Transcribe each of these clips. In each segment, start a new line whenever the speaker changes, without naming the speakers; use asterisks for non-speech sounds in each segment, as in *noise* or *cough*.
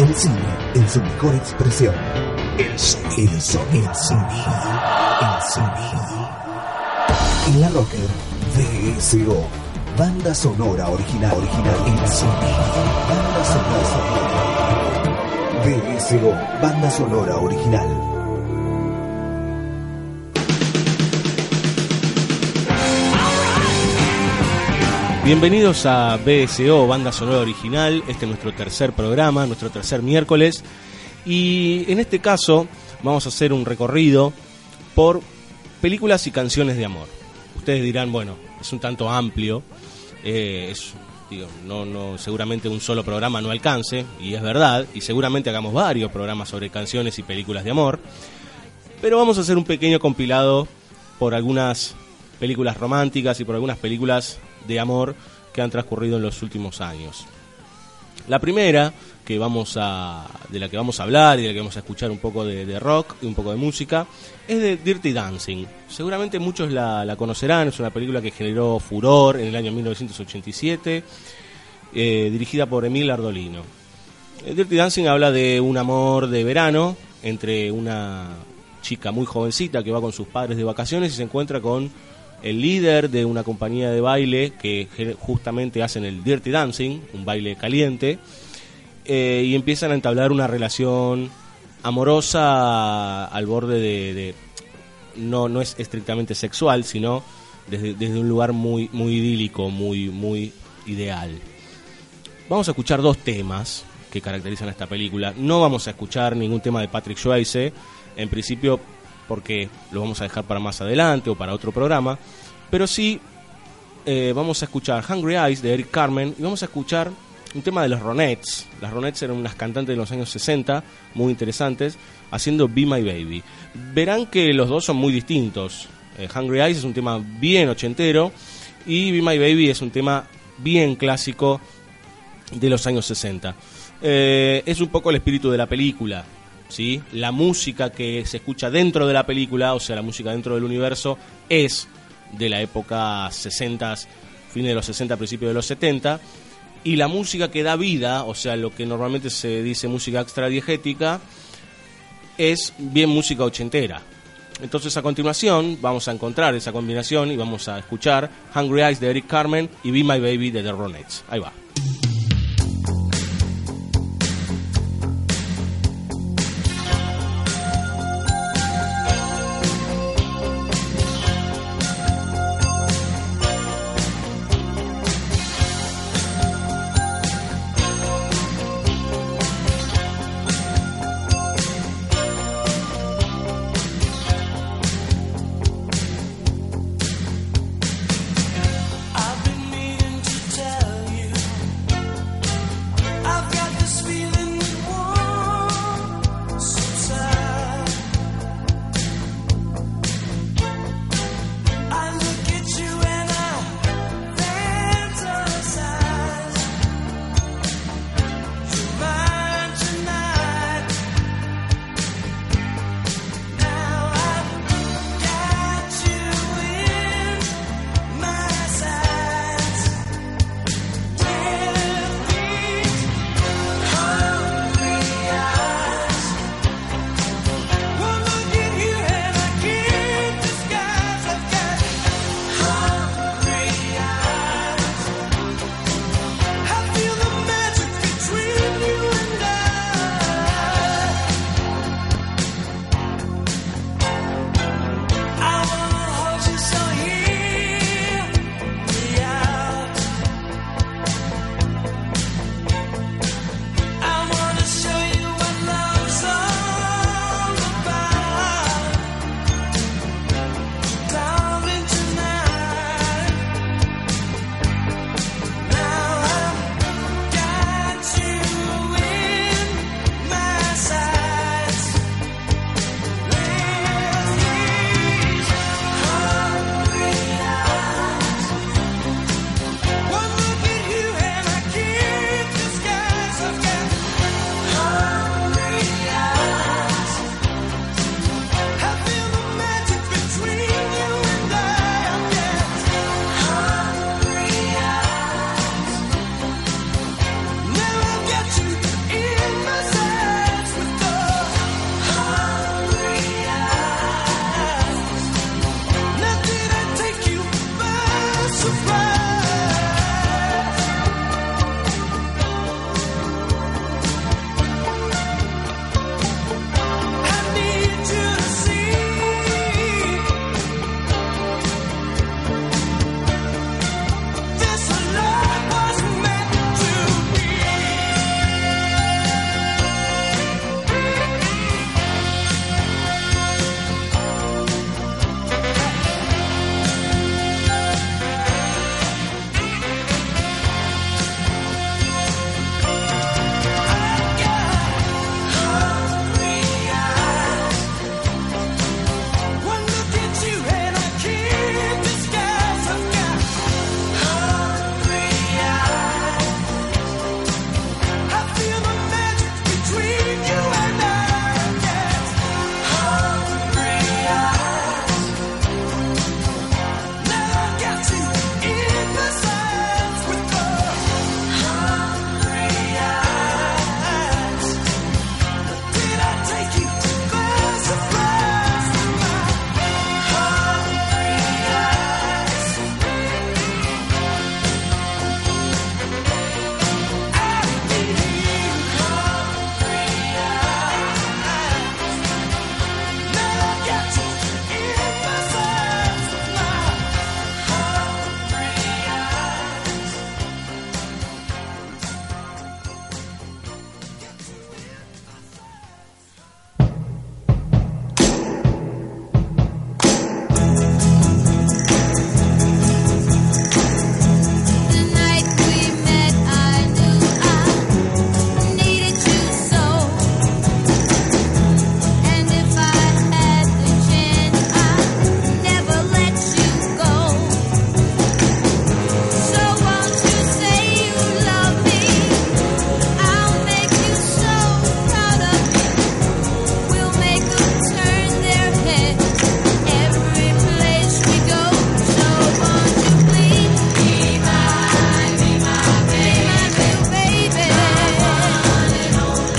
El cine en su mejor expresión. El sonido, el sonido, el sonido. En la Rocker, VSO. Banda sonora original, original, el sonido. Banda sonora, VSO. Banda sonora original.
Bienvenidos a BSO, Banda Sonora Original. Este es nuestro tercer programa, nuestro tercer miércoles. Y en este caso vamos a hacer un recorrido por películas y canciones de amor. Ustedes dirán, bueno, es un tanto amplio, eh, es, digo, no, no, seguramente un solo programa no alcance, y es verdad, y seguramente hagamos varios programas sobre canciones y películas de amor, pero vamos a hacer un pequeño compilado por algunas películas románticas y por algunas películas de amor que han transcurrido en los últimos años. La primera que vamos a, de la que vamos a hablar y de la que vamos a escuchar un poco de, rock y un poco de música es de Dirty Dancing. Seguramente muchos la, conocerán, es una película que generó furor en el año 1987, eh, dirigida por Emil Ardolino. Eh, Dirty Dancing habla de un amor de verano entre una chica muy jovencita que va con sus padres de vacaciones y se encuentra con el líder de una compañía de baile que justamente hacen el Dirty Dancing, un baile caliente, eh, y empiezan a entablar una relación amorosa al borde de, no, no es estrictamente sexual, sino desde, desde, un lugar muy, muy idílico, muy, muy ideal. Vamos a escuchar dos temas que caracterizan a esta película. No vamos a escuchar ningún tema de Patrick Swayze. En principio porque lo vamos a dejar para más adelante o para otro programa, pero sí eh, vamos a escuchar Hungry Eyes de Eric Carmen y vamos a escuchar un tema de los Ronettes. Las Ronettes eran unas cantantes de los años 60, muy interesantes, haciendo Be My Baby. Verán que los dos son muy distintos. Eh, Hungry Eyes es un tema bien ochentero y Be My Baby es un tema bien clásico de los años 60. Eh, es un poco el espíritu de la película. ¿Sí? La música que se escucha dentro de la película, o sea, la música dentro del universo, es de la época 60, fines de los 60, principios de los 70, y la música que da vida, o sea, lo que normalmente se dice música extradiegética, es bien música ochentera. Entonces a continuación vamos a encontrar esa combinación y vamos a escuchar Hungry Eyes de Eric Carmen y Be My Baby de The Ronettes. Ahí va.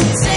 It's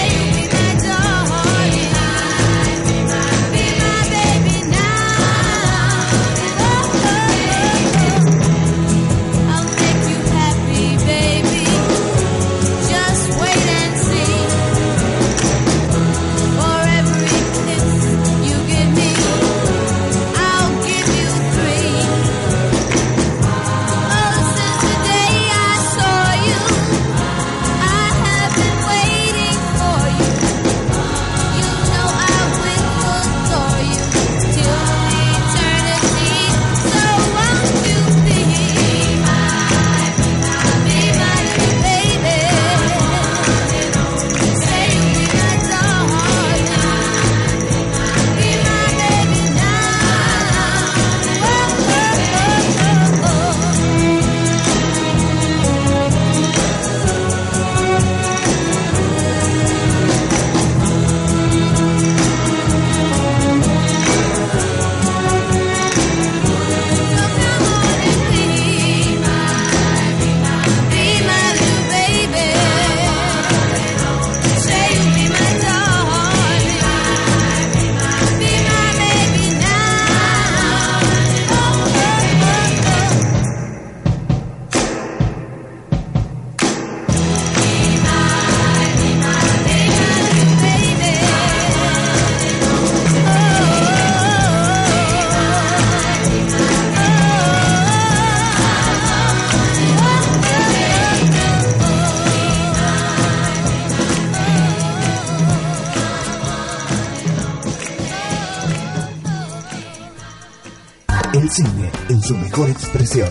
su mejor expresión.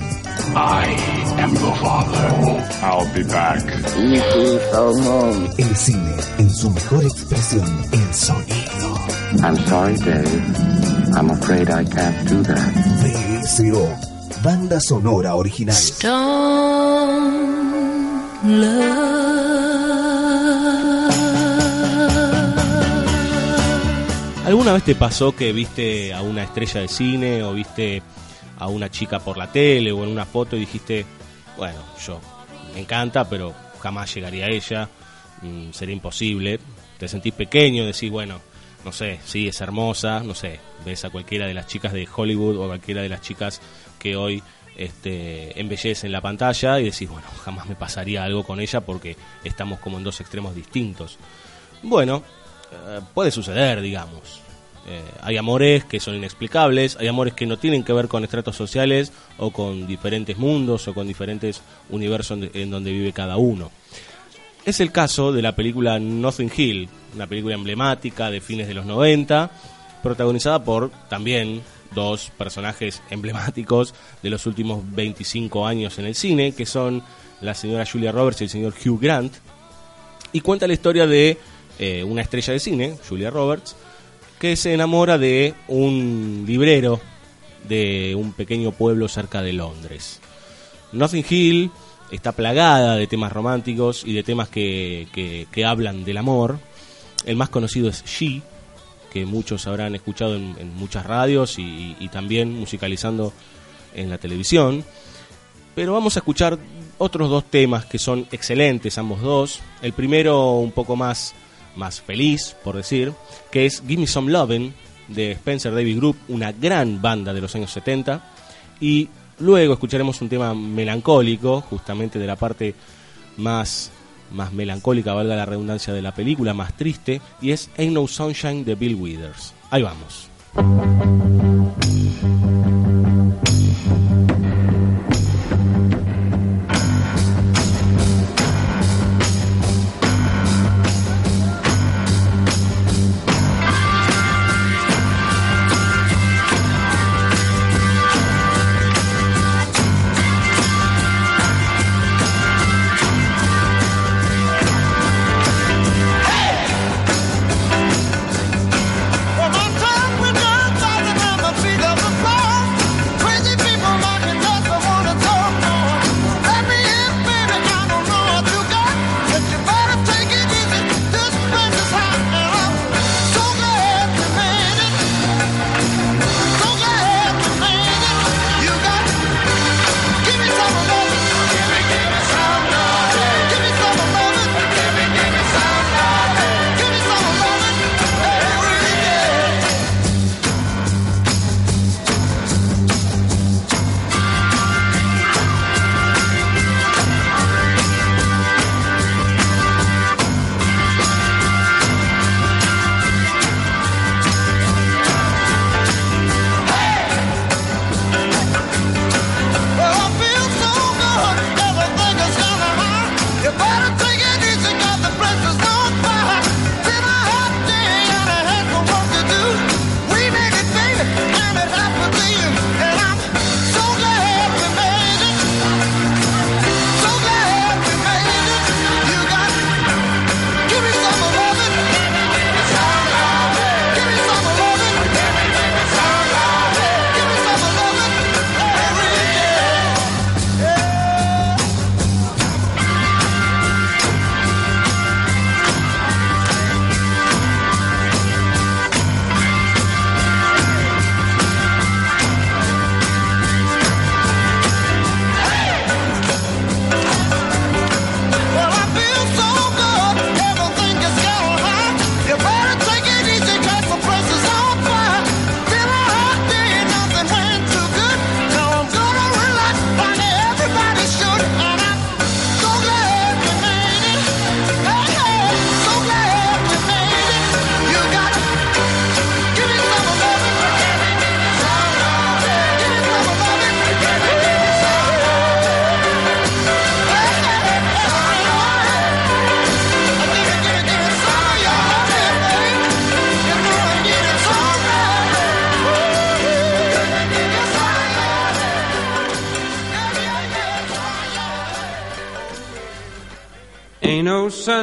I am your father. I'll be back.
El cine en su mejor expresión, el sonido.
I'm sorry, Dave. I'm afraid I can't do that.
VSO, banda sonora original.
¿Alguna vez te pasó que viste a una estrella de cine o viste a una chica por la tele o en una foto y dijiste, bueno, yo me encanta, pero jamás llegaría a ella, mm, sería imposible. Te sentís pequeño, decís, bueno, no sé, sí, es hermosa, no sé, ves a cualquiera de las chicas de Hollywood o cualquiera de las chicas que hoy este, embellecen la pantalla y decís, bueno, jamás me pasaría algo con ella porque estamos como en dos extremos distintos. Bueno, eh, puede suceder, digamos. Eh, hay amores que son inexplicables, hay amores que no tienen que ver con estratos sociales o con diferentes mundos o con diferentes universos en donde vive cada uno. Es el caso de la película Nothing Hill, una película emblemática de fines de los 90, protagonizada por también dos personajes *laughs* emblemáticos de los últimos 25 años en el cine, que son la señora Julia Roberts y el señor Hugh Grant, y cuenta la historia de eh, una estrella de cine, Julia Roberts, que se enamora de un librero de un pequeño pueblo cerca de Londres. Nothing Hill está plagada de temas románticos y de temas que, que, hablan del amor. El más conocido es She, que muchos habrán escuchado en, muchas radios y, y, también musicalizando en la televisión. Pero vamos a escuchar otros dos temas que son excelentes, ambos dos. El primero un poco más más feliz, por decir, que es Give Me Some Lovin' de Spencer David Group, una gran banda de los años 70. Y luego escucharemos un tema melancólico, justamente de la parte más, más melancólica, valga la redundancia de la película, más triste, y es Ain't No Sunshine de Bill Withers. Ahí vamos.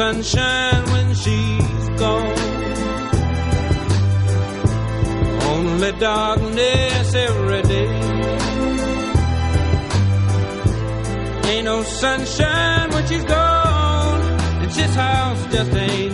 Sunshine when she's gone. Only darkness every day. Ain't no sunshine when she's gone. And this house just ain't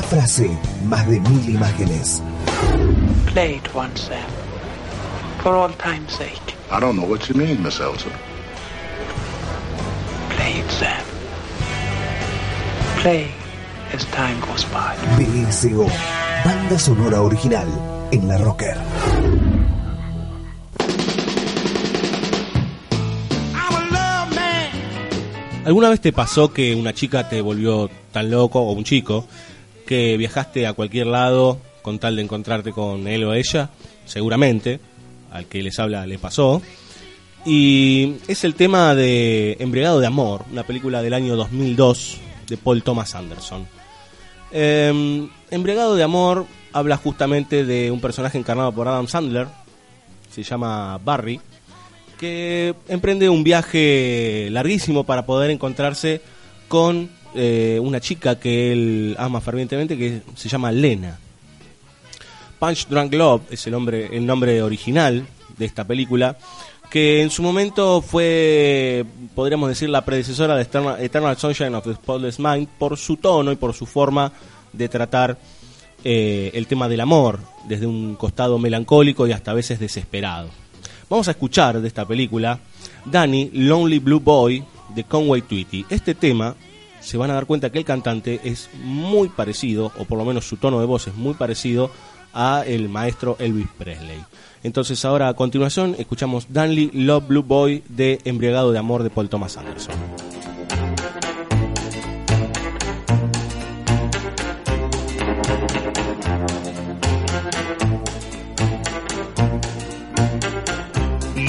Una frase, más de mil imágenes.
Play it once, Sam. For all time's sake.
I don't know what you mean, Miss Elton.
Play it, Sam. Play as time goes by.
BSO, banda sonora original en la Rocker.
¿Alguna vez te pasó que una chica te volvió tan loco, o un chico, que viajaste a cualquier lado con tal de encontrarte con él o ella? Seguramente, al que les habla le pasó. Y es el tema de Embriagado de Amor, una película del año 2002 de Paul Thomas Anderson. Eh, Embriagado de Amor habla justamente de un personaje encarnado por Adam Sandler, se llama Barry, que emprende un viaje larguísimo para poder encontrarse con eh, una chica que él ama fervientemente que se llama Lena. Punch Drunk Love es el nombre, el nombre original de esta película, que en su momento fue, podríamos decir, la predecesora de Eternal, Eternal Sunshine of the Spotless Mind por su tono y por su forma de tratar eh, el tema del amor desde un costado melancólico y hasta a veces desesperado. Vamos a escuchar de esta película Danny Lonely Blue Boy de Conway Twitty. Este tema se van a dar cuenta que el cantante es muy parecido, o por lo menos su tono de voz es muy parecido a el maestro Elvis Presley. Entonces ahora a continuación escuchamos Danley Love Blue Boy de Embriagado de Amor de Paul Thomas Anderson.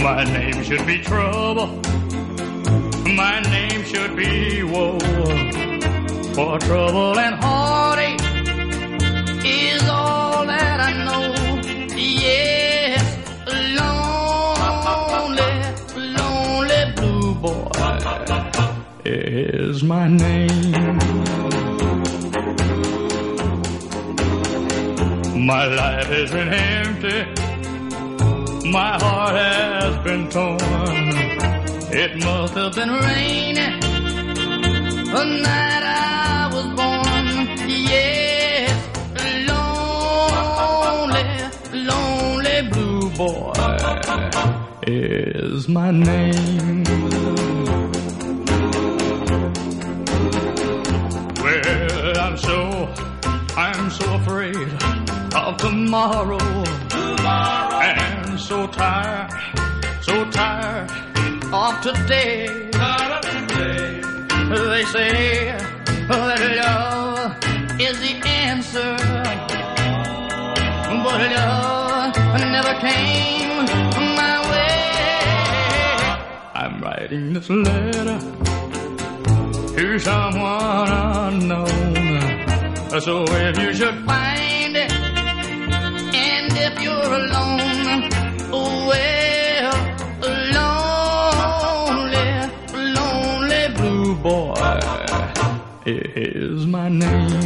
My name should be trouble. My name should be woe. For trouble and heartache is all that I know. Yes, lonely, lonely blue boy is my name. My life has been empty. My heart has been torn. It must have been raining the night I was born. Yes, lonely, lonely blue boy is my name. Well, I'm so, I'm so afraid of tomorrow. And so tired, so tired of today. They say that love is the answer, but love never came my way. I'm writing this letter to someone unknown. So if you should find it, and if you're alone, well,
你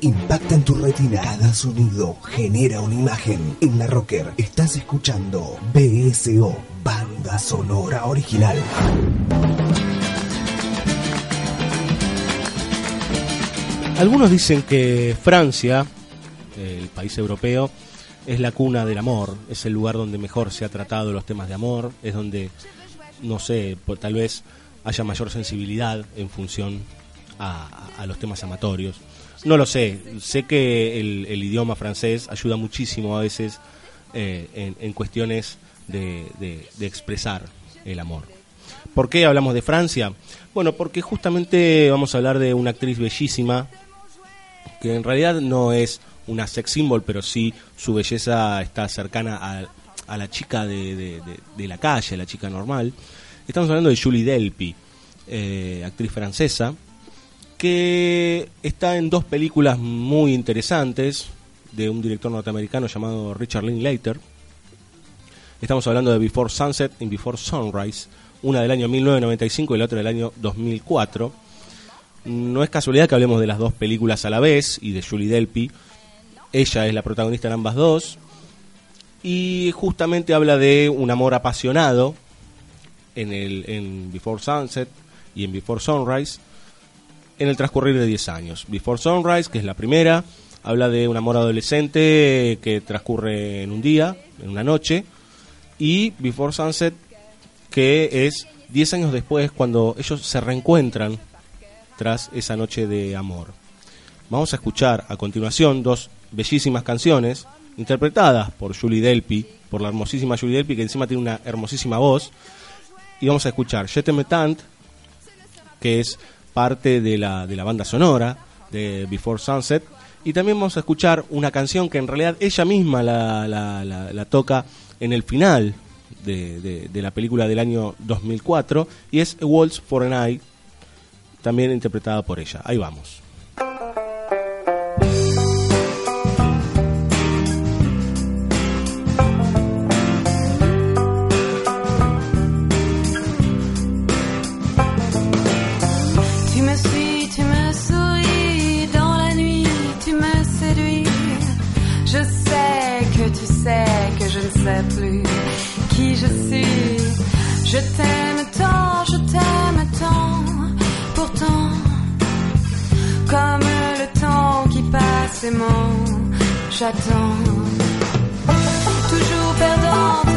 impacta en tu retina. Cada sonido genera una imagen. En la Rocker estás escuchando BSO, banda sonora original.
Algunos dicen que Francia, el país europeo, es la cuna del amor, es el lugar donde mejor se ha tratado los temas de amor, es donde, no sé, por- tal vez haya mayor sensibilidad en función a- a los temas amatorios. No lo sé, sé que el, idioma francés ayuda muchísimo a veces eh, en, en cuestiones de, de- expresar el amor. ¿Por qué hablamos de Francia? Bueno, porque justamente vamos a hablar de una actriz bellísima, que en realidad no es una sex symbol, pero sí su belleza está cercana a, a la chica de- de la calle, a la chica normal. Estamos hablando de Julie Delpy, eh, actriz francesa, que está en dos películas muy interesantes de un director norteamericano llamado Richard Linklater. Estamos hablando de Before Sunset y Before Sunrise, una del año 1995 y la otra del año 2004. No es casualidad que hablemos de las dos películas a la vez y de Julie Delpy. Ella es la protagonista en ambas dos. Y justamente habla de un amor apasionado en, el, en Before Sunset y en Before Sunrise en el transcurrir de 10 años. Before Sunrise, que es la primera, habla de un amor adolescente que transcurre en un día, en una noche. Y Before Sunset, que es 10 años después cuando ellos se reencuentran tras esa noche de amor. Vamos a escuchar a continuación dos bellísimas canciones interpretadas por Julie Delpy, por la hermosísima Julie Delpy, que encima tiene una hermosísima voz. Y vamos a escuchar Je tant, que es parte de la, de la banda sonora de Before Sunset. Y también vamos a escuchar una canción que en realidad ella misma la, la- la- la toca en el final de, de- la película del año 2004 y es A Waltz for an Eye, también interpretada por ella. Ahí vamos.
J'attends. Toujours perdante,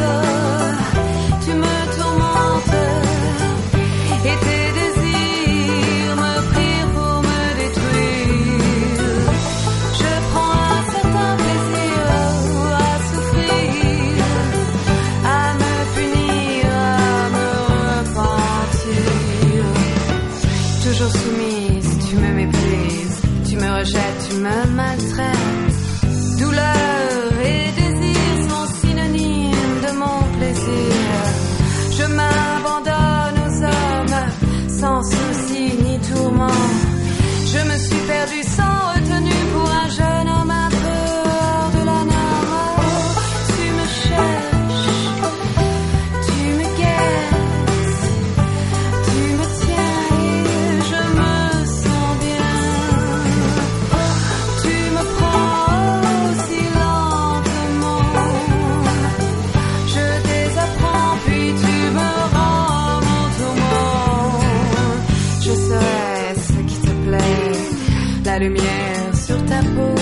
la lumière sur ta peau,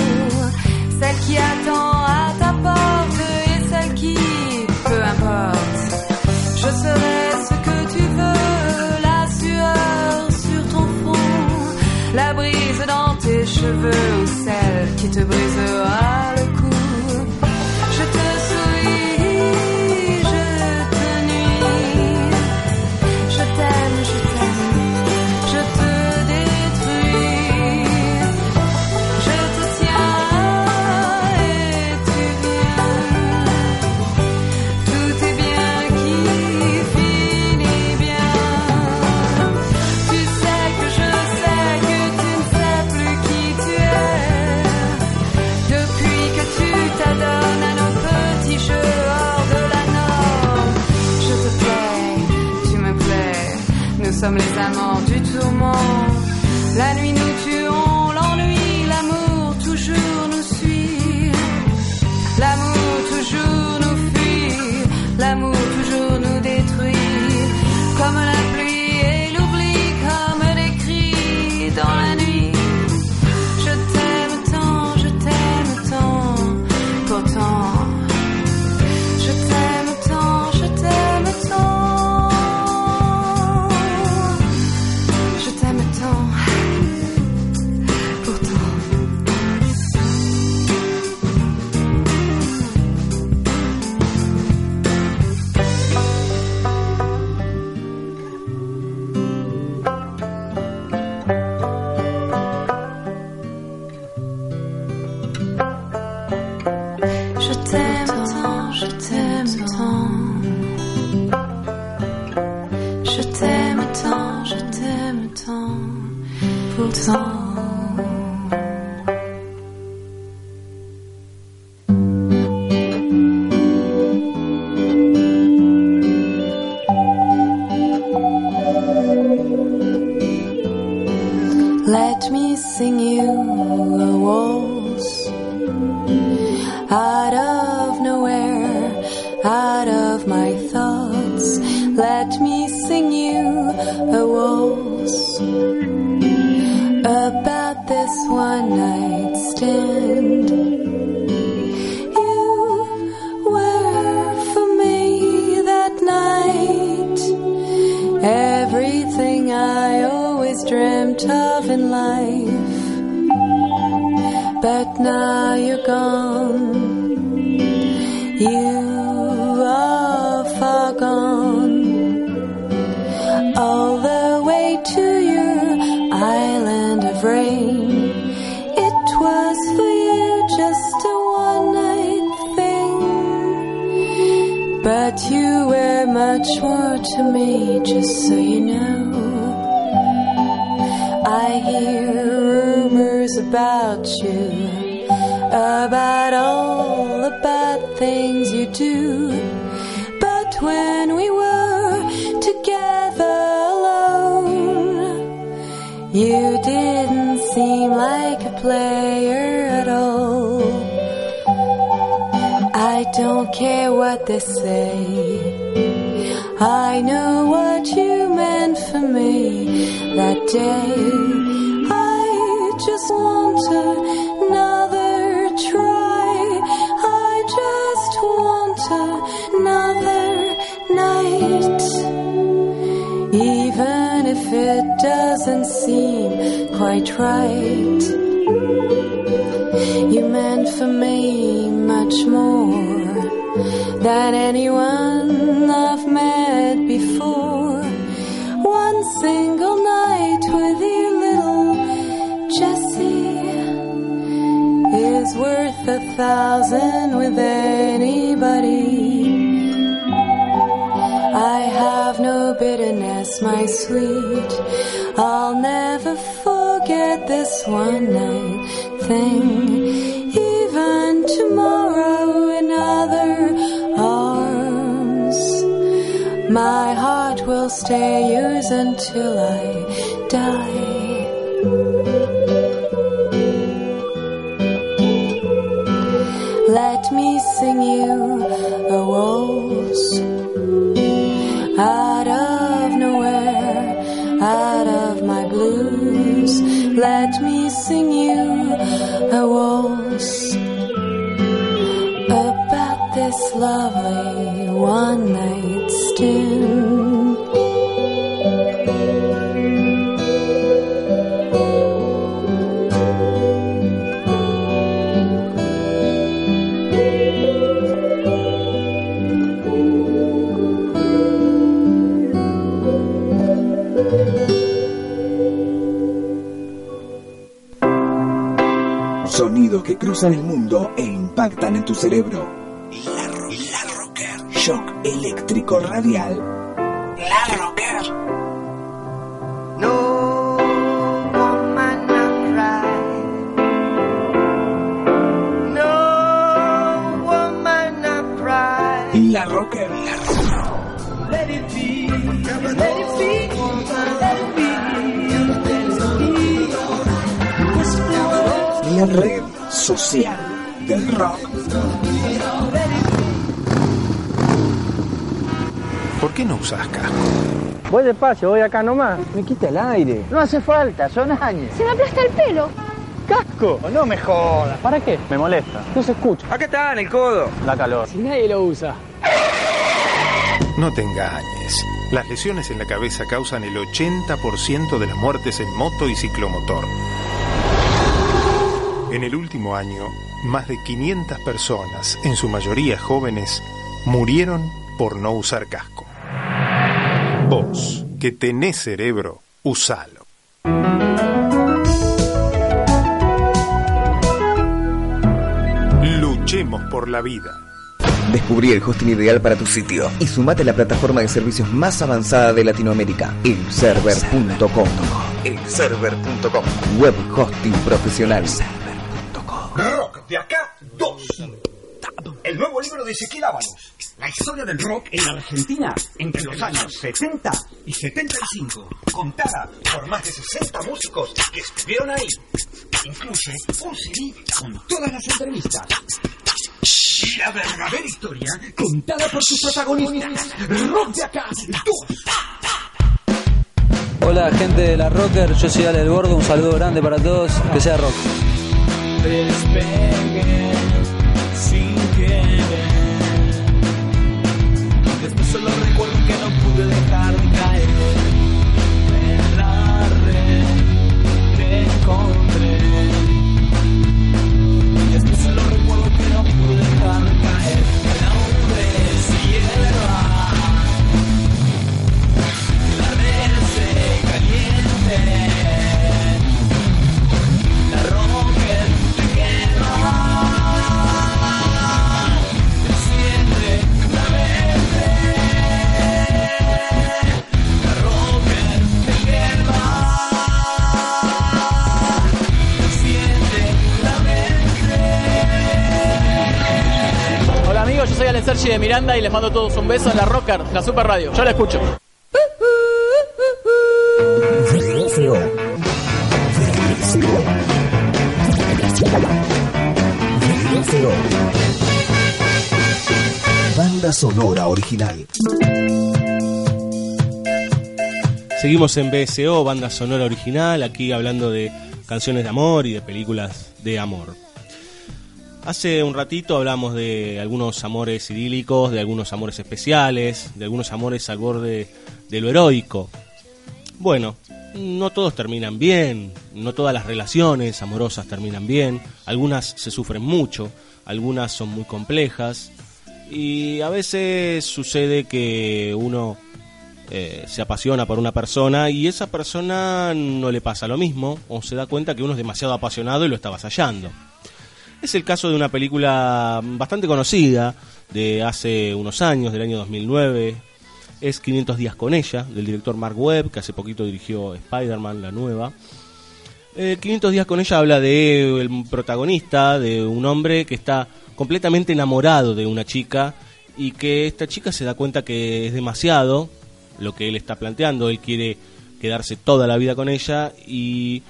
celle qui attend à ta porte et celle qui, peu importe, je serai ce que tu veux, la sueur sur ton front, la brise dans tes cheveux. Je t'aime tant. Je t'aime tant, je t'aime tant. Pourtant. They say. I know what you meant for me that day. I just want another try. I just want another night. Even if it doesn't seem quite right. You meant for me much more than anyone I've met before. One single night with you, little Jessie, is worth a thousand with anybody. I have no bitterness, my sweet. I'll never forget this one night thing. My heart will stay yours until I die. Let me sing you a waltz out of nowhere, out of my blues. Let me sing you a waltz about this lovely
Sonidos que cruzan el mundo e impactan en tu cerebro. La, ro- la Rocker. Shock eléctrico radial. La Rocker.
No woman not cry. No woman not cry.
La Rocker. La Rocker.
let it be, let it be, let it be,
La red social del rock.
¿Por qué no usas casco?
Voy despacio, voy acá nomás. Me quita el aire. No hace falta, son años.
Se me aplasta el pelo.
¡Casco! No me jodas. ¿Para qué? Me molesta. No se escucha. Acá está, en el codo. La calor. Si nadie lo usa.
No te engañes. Las lesiones en la cabeza causan el 80% de las muertes en moto y ciclomotor. En el último año, más de 500 personas, en su mayoría jóvenes, murieron por no usar casco. Vos, que tenés cerebro, usalo. Luchemos por la vida.
Descubrí el hosting ideal para tu sitio y sumate a la plataforma de servicios más avanzada de Latinoamérica, elserver.com. Elserver.com. Web hosting profesional.
Rock de acá 2. El nuevo libro de Ezequiel Ábalos. La historia del rock en Argentina entre los años 70 y 75. Contada por más de 60 músicos que estuvieron ahí. Incluye un CD con todas las entrevistas. Y la verdadera historia contada por sus protagonistas. Rock de acá 2.
Hola gente de la Rocker, yo soy Ale del Gordo, un saludo grande para todos, que sea rock.
Que no pude dejar
Soy Ale Sergi de Miranda y les mando a todos un beso en la Rocker, la Super Radio. Yo la escucho.
Banda sonora original.
Seguimos en BSO, banda sonora original, aquí hablando de canciones de amor y de películas de amor. Hace un ratito hablamos de algunos amores idílicos, de algunos amores especiales, de algunos amores al borde de lo heroico. Bueno, no todos terminan bien, no todas las relaciones amorosas terminan bien, algunas se sufren mucho, algunas son muy complejas y a veces sucede que uno eh, se apasiona por una persona y esa persona no le pasa lo mismo o se da cuenta que uno es demasiado apasionado y lo está avasallando. Es el caso de una película bastante conocida de hace unos años, del año 2009. Es 500 días con ella, del director Mark Webb, que hace poquito dirigió Spider-Man, la nueva. Eh, 500 días con ella habla de el protagonista, de un hombre que está completamente enamorado de una chica y que esta chica se da cuenta que es demasiado lo que él está planteando. Él quiere quedarse toda la vida con ella y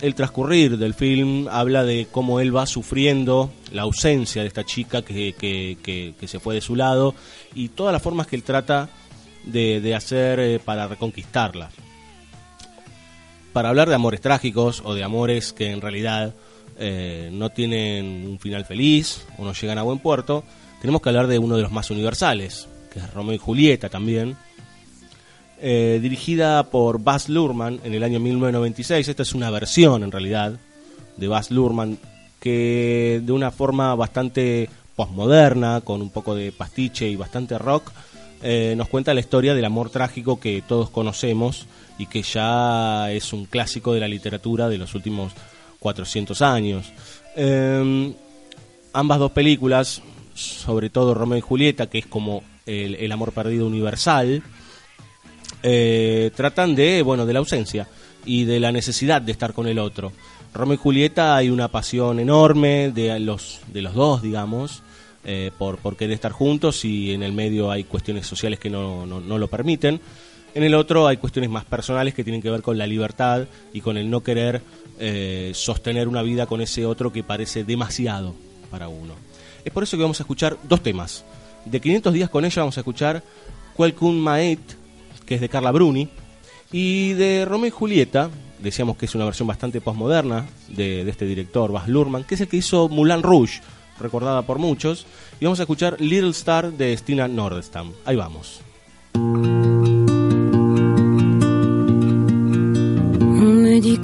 el transcurrir del film habla de cómo él va sufriendo la ausencia de esta chica que, que- se fue de su lado y todas las formas que él trata de, de hacer eh, para reconquistarla. Para hablar de amores trágicos o de amores que en realidad eh, no tienen un final feliz o no llegan a buen puerto, tenemos que hablar de uno de los más universales, que es Romeo y Julieta también, eh, dirigida por Baz Luhrmann en el año 1996. Esta es una versión, en realidad, de Baz Luhrmann que de una forma bastante postmoderna, con un poco de pastiche y bastante rock, eh, nos cuenta la historia del amor trágico que todos conocemos y que ya es un clásico de la literatura de los últimos 400 años. Eh, ambas dos películas, sobre todo Romeo y Julieta, que es como el amor perdido universal, eh, tratan de bueno de la ausencia y de la necesidad de estar con el otro. Romeo y Julieta hay una pasión enorme de los de los dos, digamos. eh, por, por querer estar juntos y en el medio hay cuestiones sociales que no, no, no lo permiten. En el otro hay cuestiones más personales que tienen que ver con la libertad y con el no querer eh, sostener una vida con ese otro que parece demasiado para uno. Es por eso que vamos a escuchar dos temas. De 500 días con ella vamos a escuchar Quelcun Maet, que es de Carla Bruni, y de Romeo y Julieta, decíamos que es una versión bastante postmoderna de, de este director, Baz Luhrmann, que es el que hizo Moulin Rouge, recordada por muchos, y vamos a escuchar Little Star de Stina Nordestam. Ahí vamos.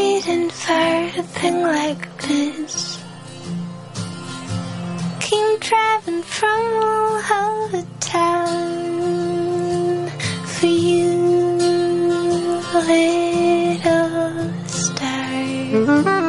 waiting for a thing like this. Came driving from all over town for you, little star.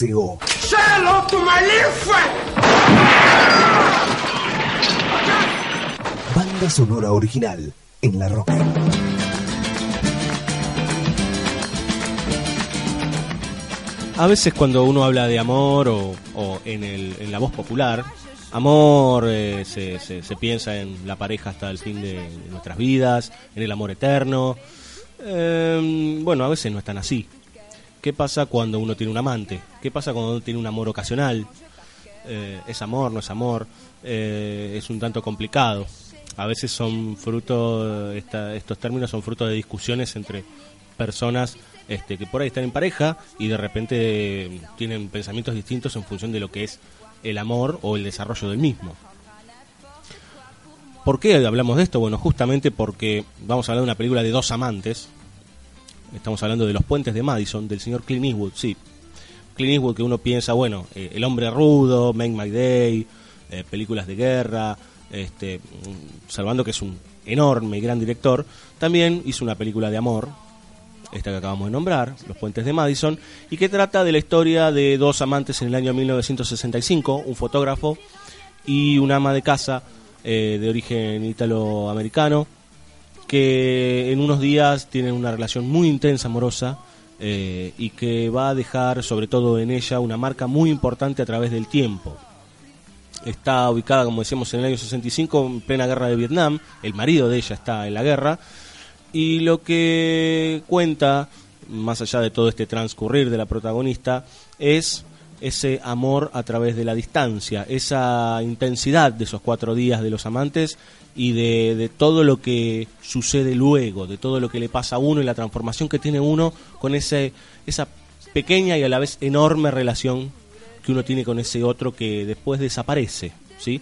BSO.
Say hello to my little friend.
Banda sonora original en La Roca.
A veces cuando uno habla de amor o, o en, el- en la voz popular, amor eh, se, se- se piensa en la pareja hasta el fin de, de nuestras vidas, en el amor eterno. Eh, bueno, a veces no es tan así. ¿Qué pasa cuando uno tiene un amante? ¿Qué pasa cuando uno tiene un amor ocasional? Eh, ¿Es amor, no es amor? Eh, es un tanto complicado. A veces son fruto, esta- estos términos son fruto de discusiones entre personas este, que por ahí están en pareja y de repente tienen pensamientos distintos en función de lo que es el amor o el desarrollo del mismo. ¿Por qué hablamos de esto? Bueno, justamente porque vamos a hablar de una película de dos amantes. Estamos hablando de Los Puentes de Madison, del señor Clint Eastwood, sí. Clint Eastwood que uno piensa, bueno, eh, El Hombre Rudo, Make My Day, eh, películas de guerra, este, mm, salvando que es un enorme y gran director, también hizo una película de amor, esta que acabamos de nombrar, Los Puentes de Madison, y que trata de la historia de dos amantes en el año 1965, un fotógrafo y una ama de casa eh, de origen italoamericano, que en unos días tienen una relación muy intensa, amorosa, eh, y que va a dejar sobre todo en ella una marca muy importante a través del tiempo. Está ubicada, como decíamos, en el año 65, en plena guerra de Vietnam, el marido de ella está en la guerra, y lo que cuenta, más allá de todo este transcurrir de la protagonista, es ese amor a través de la distancia, esa intensidad de esos cuatro días de los amantes y de, de todo lo que sucede luego, de todo lo que le pasa a uno y la transformación que tiene uno con ese, esa pequeña y a la vez enorme relación que uno tiene con ese otro que después desaparece. ¿sí?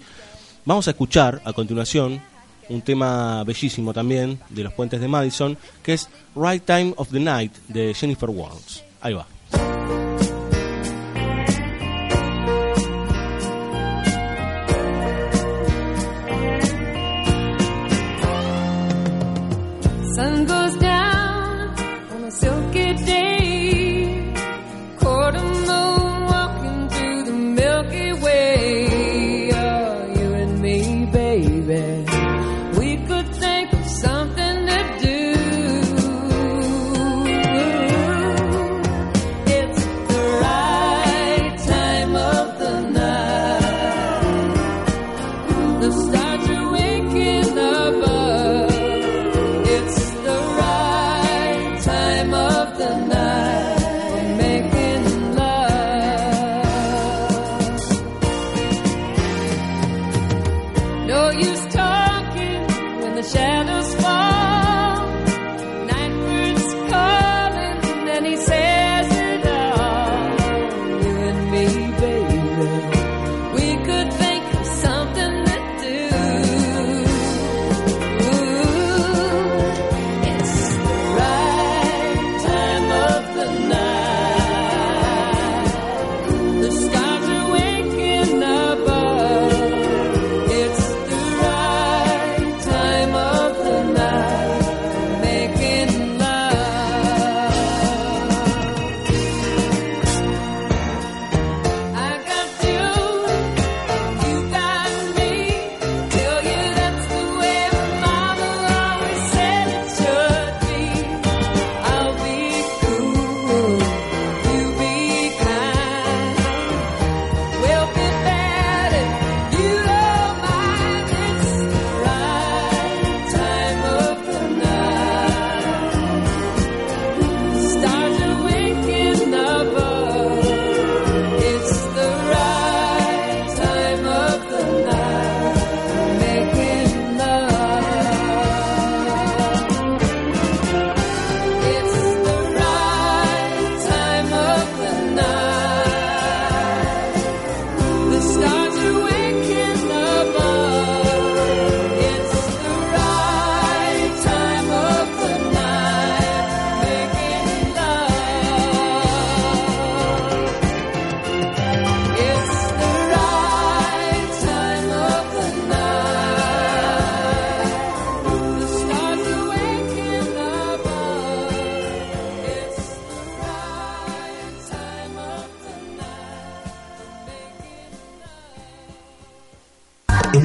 Vamos a escuchar a continuación un tema bellísimo también de los puentes de Madison, que es Right Time of the Night de Jennifer Warnes. Ahí va.
Sun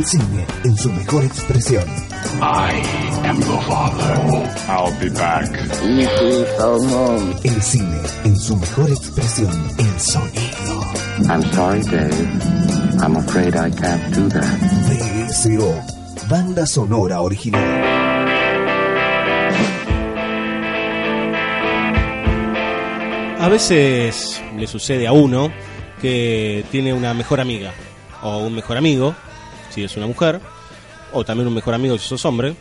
El cine en su mejor expresión.
I am your father. I'll be back.
El cine en su mejor expresión. El sonido.
I'm sorry, Dave. I'm afraid I can't do that.
BSO. Banda sonora original.
A veces le sucede a uno que tiene una mejor amiga o un mejor amigo, si es una mujer, o también un mejor amigo si sos hombre,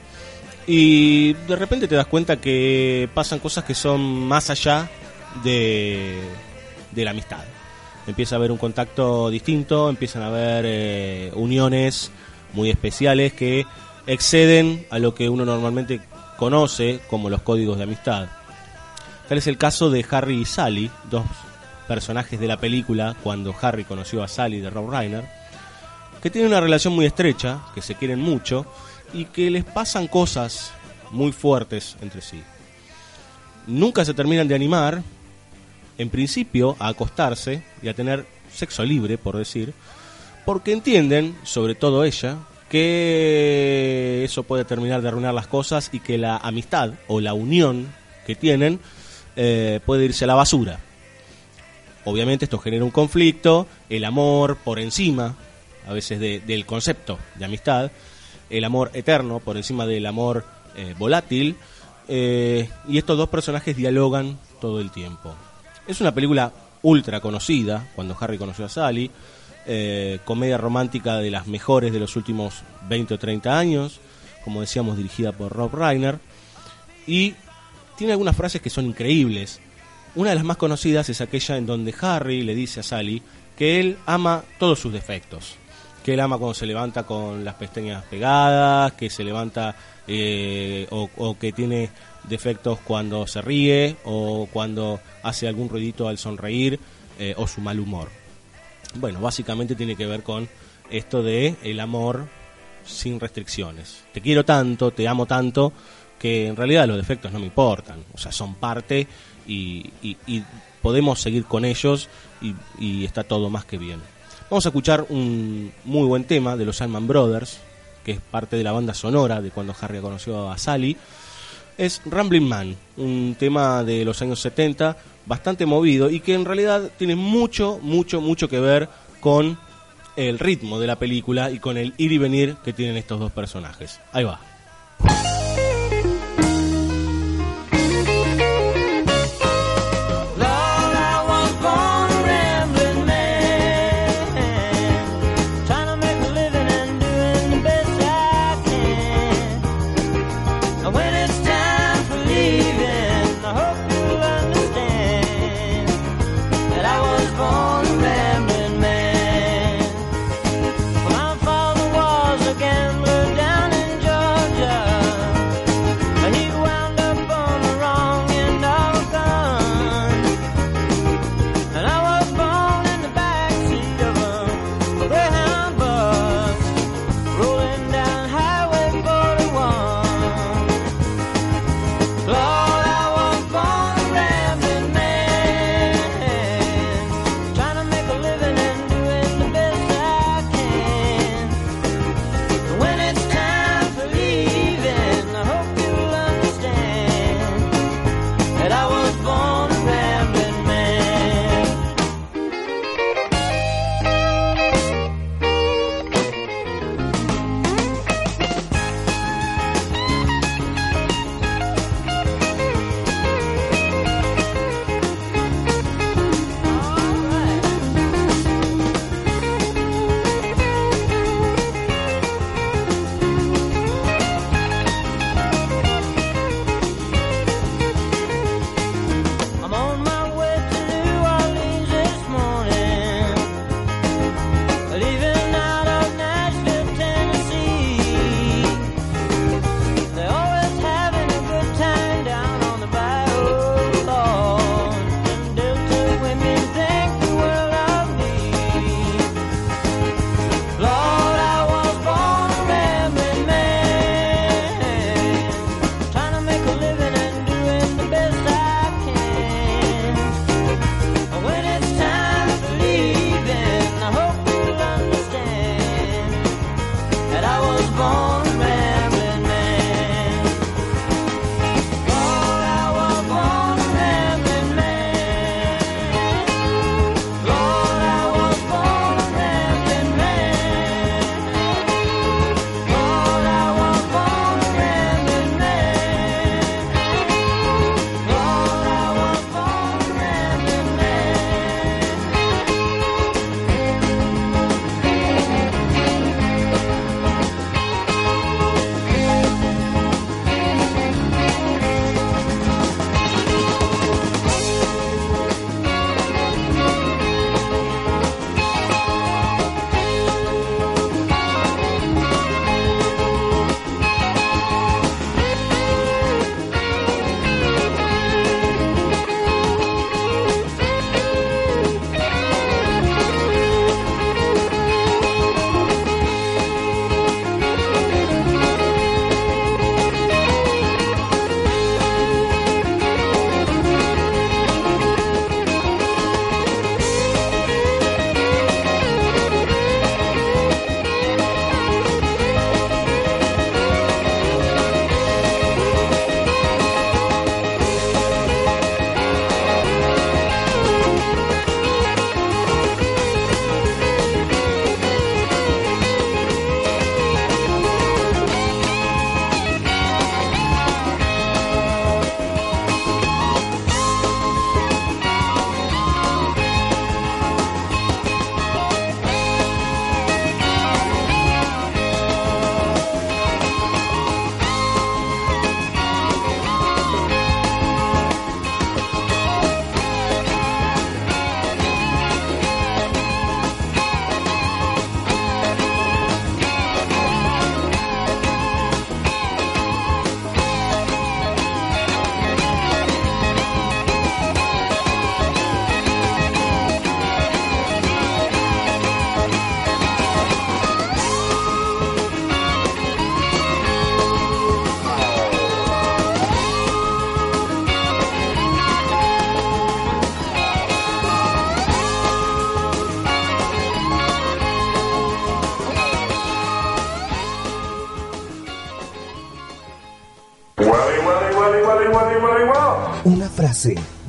y de repente te das cuenta que pasan cosas que son más allá de, de la amistad. Empieza a haber un contacto distinto, empiezan a haber eh, uniones muy especiales que exceden a lo que uno normalmente conoce como los códigos de amistad. Tal es el caso de Harry y Sally, dos personajes de la película cuando Harry conoció a Sally de Rob Reiner, que tienen una relación muy estrecha, que se quieren mucho y que les pasan cosas muy fuertes entre sí. Nunca se terminan de animar, en principio, a acostarse y a tener sexo libre, por decir, porque entienden, sobre todo ella, que eso puede terminar de arruinar las cosas y que la amistad o la unión que tienen eh, puede irse a la basura. Obviamente esto genera un conflicto, el amor por encima, a veces de- del concepto de amistad, el amor eterno por encima del amor eh, volátil, eh, y estos dos personajes dialogan todo el tiempo. Es una película ultra conocida, cuando Harry conoció a Sally, eh, comedia romántica de las mejores de los últimos 20 o 30 años, como decíamos dirigida por Rob Reiner, y tiene algunas frases que son increíbles. Una de las más conocidas es aquella en donde Harry le dice a Sally que él ama todos sus defectos. Que él ama cuando se levanta con las pestañas pegadas, que se levanta eh, o, que tiene defectos cuando se ríe o cuando hace algún ruidito al sonreír eh, o su mal humor. Bueno, básicamente tiene que ver con esto de el amor sin restricciones. Te quiero tanto, te amo tanto, que en realidad los defectos no me importan. O sea, son parte y, y- podemos seguir con ellos y está todo más que bien. Vamos a escuchar un muy buen tema de los Allman Brothers, que es parte de la banda sonora de cuando Harry conoció a Sally. Es Rambling Man, un tema de los años 70, bastante movido y que en realidad tiene mucho, mucho, mucho que ver con el ritmo de la película y con el ir y venir que tienen estos dos personajes. Ahí va.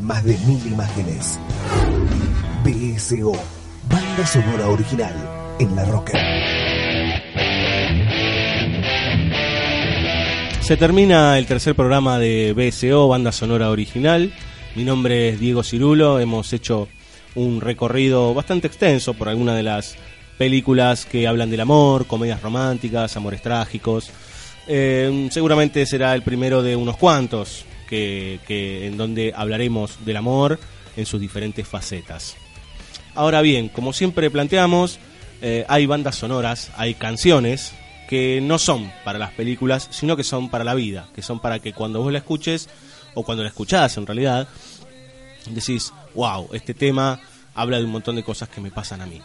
Más de mil imágenes. BSO, banda sonora original en la roca.
Se termina el tercer programa de BSO, banda sonora original. Mi nombre es Diego Cirulo, hemos hecho un recorrido bastante extenso por algunas de las películas que hablan del amor, comedias románticas, amores trágicos. Eh, seguramente será el primero de unos cuantos que, en donde hablaremos del amor en sus diferentes facetas. Ahora bien, como siempre planteamos, eh, hay bandas sonoras, hay canciones que no son para las películas, sino que son para la vida, que son para que cuando vos la escuches, o cuando la escuchás en realidad, decís, wow, este tema habla de un montón de cosas que me pasan a mí.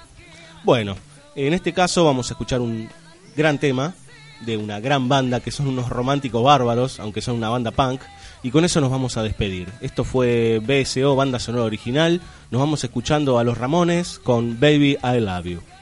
Bueno, en este caso vamos a escuchar un gran tema de una gran banda que son unos románticos bárbaros, aunque son una banda punk, y con eso nos vamos a despedir. Esto fue BSO, banda sonora original. Nos vamos escuchando a los Ramones con Baby I Love You.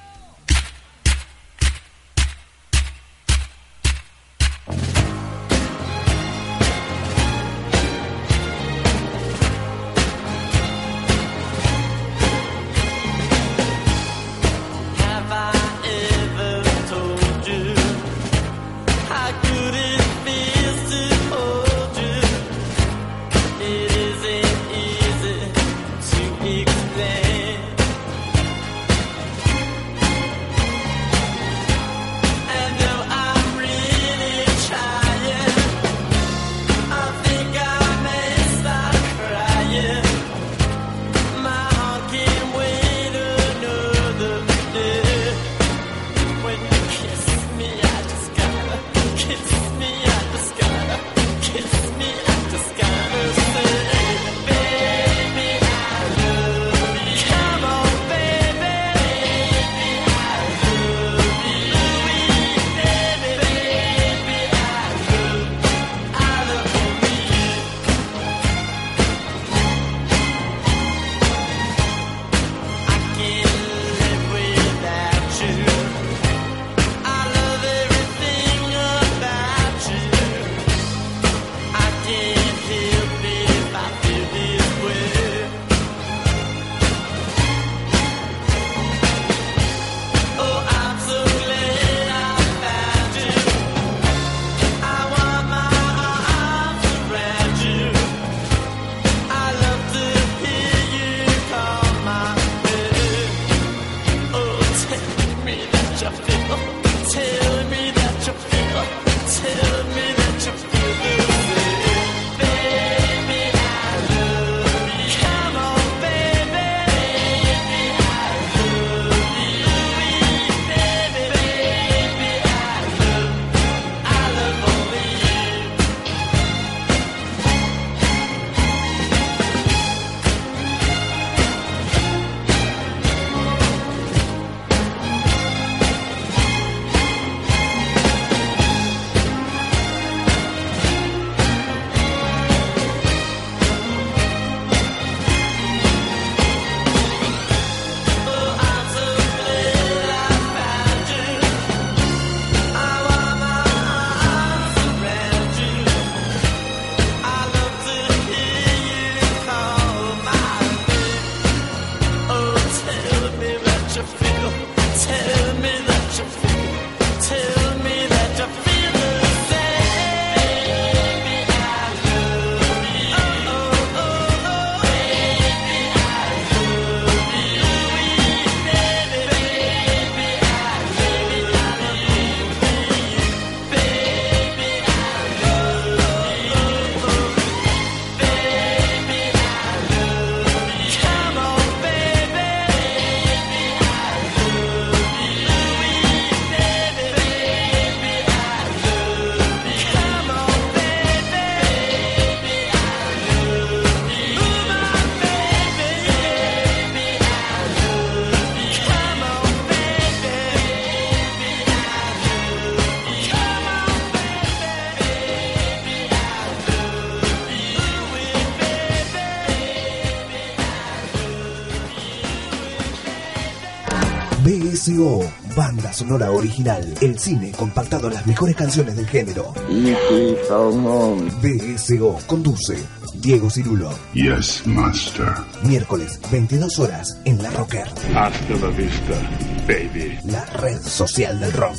Banda sonora original. El cine compactado en las mejores canciones del género. BSO conduce Diego Cirulo.
Yes, master.
Miércoles, 22 horas en La Rocker.
Hasta la vista, baby.
La red social del rock.